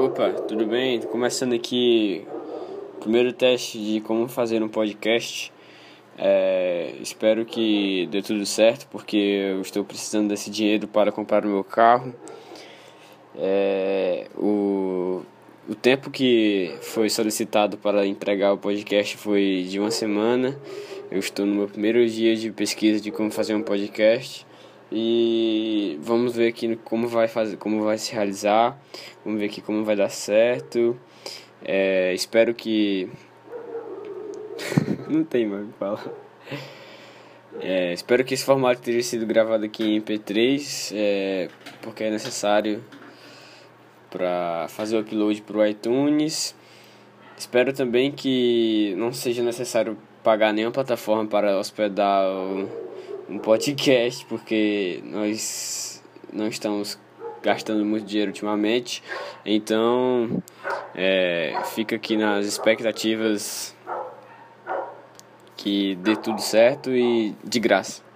Opa, tudo bem? Tô começando aqui o primeiro teste de como fazer um podcast. É, espero que dê tudo certo, porque eu estou precisando desse dinheiro para comprar o meu carro. É, o, o tempo que foi solicitado para entregar o podcast foi de uma semana. Eu estou no meu primeiro dia de pesquisa de como fazer um podcast e vamos ver aqui como vai fazer, como vai se realizar, vamos ver aqui como vai dar certo. É, espero que não tem mais o que falar. É, espero que esse formato tenha sido gravado aqui em MP3, é, porque é necessário para fazer o upload para o iTunes. Espero também que não seja necessário pagar nenhuma plataforma para hospedar o um podcast, porque nós não estamos gastando muito dinheiro ultimamente. Então, é, fica aqui nas expectativas que dê tudo certo e de graça.